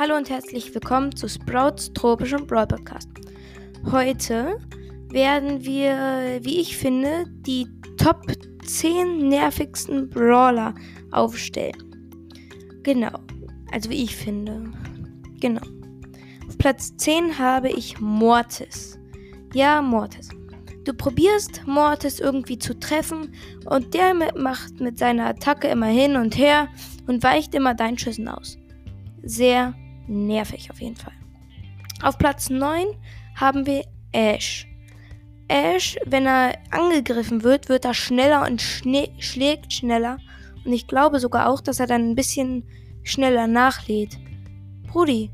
Hallo und herzlich willkommen zu Sprouts tropischem Brawl Podcast. Heute werden wir, wie ich finde, die Top 10 nervigsten Brawler aufstellen. Genau, also wie ich finde. Genau. Auf Platz 10 habe ich Mortis. Ja, Mortis. Du probierst Mortis irgendwie zu treffen und der macht mit seiner Attacke immer hin und her und weicht immer deinen Schüssen aus. Sehr nervig auf jeden Fall. Auf Platz 9 haben wir Ash. Ash, wenn er angegriffen wird, wird er schneller und schlägt schneller. Und ich glaube sogar auch, dass er dann ein bisschen schneller nachlädt. Brudi,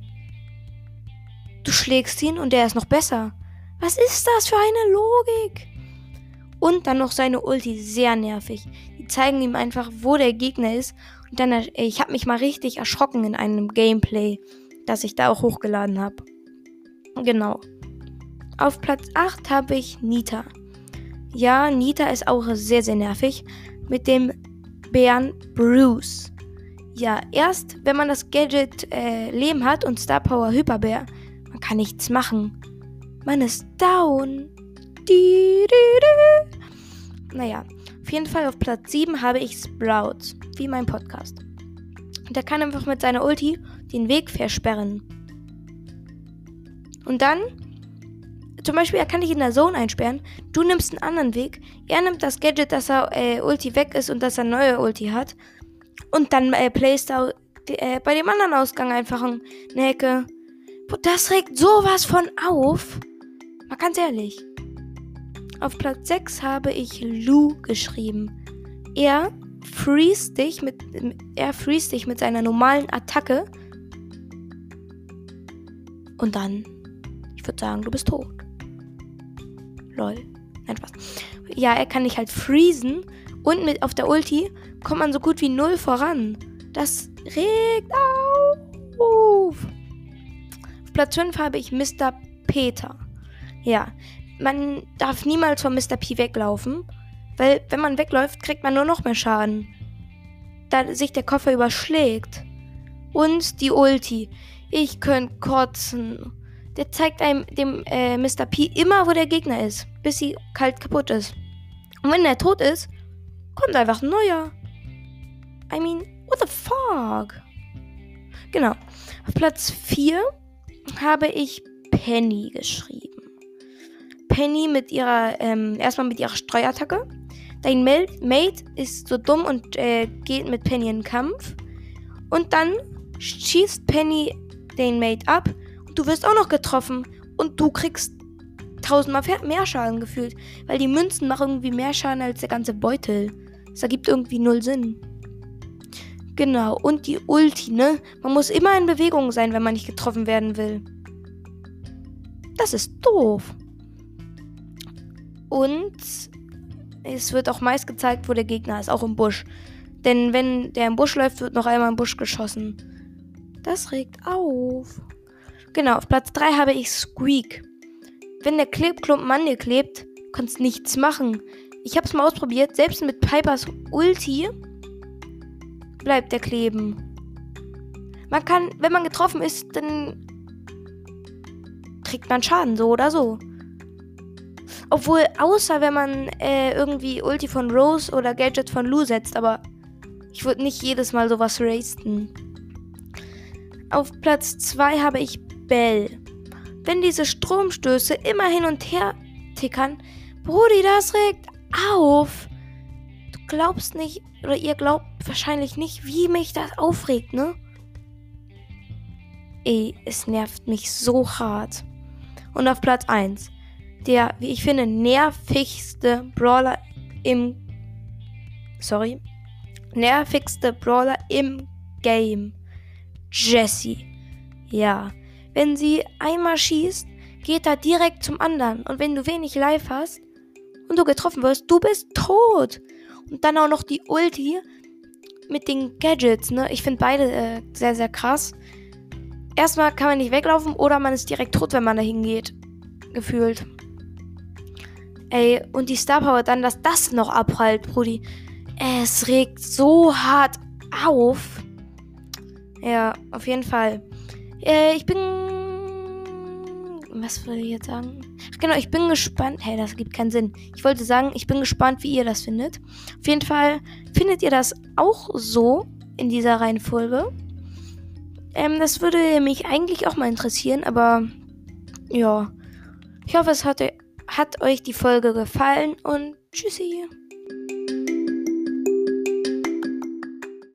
du schlägst ihn und er ist noch besser. Was ist das für eine Logik? Und dann noch seine Ulti, sehr nervig. Die zeigen ihm einfach, wo der Gegner ist. Und dann, ich habe mich mal richtig erschrocken in einem Gameplay, das ich da auch hochgeladen habe. Genau. Auf Platz 8 habe ich Nita. Ja, Nita ist auch sehr, sehr nervig. Mit dem Bären Bruce. Ja, erst wenn man das Gadget äh, Leben hat und Star Power Hyperbär, man kann nichts machen. Man ist down. Die, die, die. Naja, auf jeden Fall auf Platz 7 habe ich Sprouts, wie mein Podcast. Und der kann einfach mit seiner Ulti den Weg versperren. Und dann, zum Beispiel, er kann dich in der Zone einsperren. Du nimmst einen anderen Weg. Er nimmt das Gadget, dass er äh, Ulti weg ist und dass er neue Ulti hat. Und dann äh, placed er äh, bei dem anderen Ausgang einfach eine Hecke. Das regt sowas von auf. Mal ganz ehrlich. Auf Platz 6 habe ich Lou geschrieben. Er freeze dich mit er freeze dich mit seiner normalen Attacke. Und dann, ich würde sagen, du bist tot. Lol. Nein, Spaß. Ja, er kann dich halt freezen und mit auf der Ulti kommt man so gut wie null voran. Das regt auf. Auf Platz 5 habe ich Mr. Peter. Ja, man darf niemals von Mr. P weglaufen, weil wenn man wegläuft, kriegt man nur noch mehr Schaden. Da sich der Koffer überschlägt. Und die Ulti. Ich könnte kotzen. Der zeigt einem dem äh, Mr. P immer, wo der Gegner ist, bis sie kalt kaputt ist. Und wenn er tot ist, kommt einfach ein neuer. I mean, what the fuck? Genau. Auf Platz 4 habe ich Penny geschrieben. Penny mit ihrer, ähm, erstmal mit ihrer Streuattacke. Dein Mate ist so dumm und äh, geht mit Penny in Kampf. Und dann schießt Penny den Mate ab und du wirst auch noch getroffen. Und du kriegst tausendmal mehr Schaden gefühlt. Weil die Münzen machen irgendwie mehr Schaden als der ganze Beutel. Das ergibt irgendwie null Sinn. Genau, und die Ulti, ne? Man muss immer in Bewegung sein, wenn man nicht getroffen werden will. Das ist doof. Und es wird auch meist gezeigt, wo der Gegner ist, auch im Busch. Denn wenn der im Busch läuft, wird noch einmal im Busch geschossen. Das regt auf. Genau, auf Platz 3 habe ich Squeak. Wenn der Klebklumpen an dir klebt, kannst nichts machen. Ich habe es mal ausprobiert, selbst mit Pipers Ulti bleibt der kleben. Man kann, wenn man getroffen ist, dann kriegt man Schaden, so oder so. Obwohl, außer wenn man äh, irgendwie Ulti von Rose oder Gadget von Lou setzt, aber ich würde nicht jedes Mal sowas racen. Auf Platz 2 habe ich Bell. Wenn diese Stromstöße immer hin und her tickern, Brudi, das regt auf. Du glaubst nicht, oder ihr glaubt wahrscheinlich nicht, wie mich das aufregt, ne? Ey, es nervt mich so hart. Und auf Platz 1 der, wie ich finde, nervigste Brawler im. Sorry. Nervigste Brawler im Game. Jessie. Ja. Wenn sie einmal schießt, geht er direkt zum anderen. Und wenn du wenig Life hast und du getroffen wirst, du bist tot. Und dann auch noch die Ulti mit den Gadgets, ne? Ich finde beide äh, sehr, sehr krass. Erstmal kann man nicht weglaufen oder man ist direkt tot, wenn man da hingeht. Gefühlt. Ey, und die Star Power dann, dass das noch abprallt, Brudi. Es regt so hart auf. Ja, auf jeden Fall. Äh, ich bin. Was würde ich jetzt sagen? Ach, genau, ich bin gespannt. Hey, das gibt keinen Sinn. Ich wollte sagen, ich bin gespannt, wie ihr das findet. Auf jeden Fall findet ihr das auch so in dieser Reihenfolge. Ähm, das würde mich eigentlich auch mal interessieren, aber ja. Ich hoffe, es hat, hat euch die Folge gefallen und tschüssi.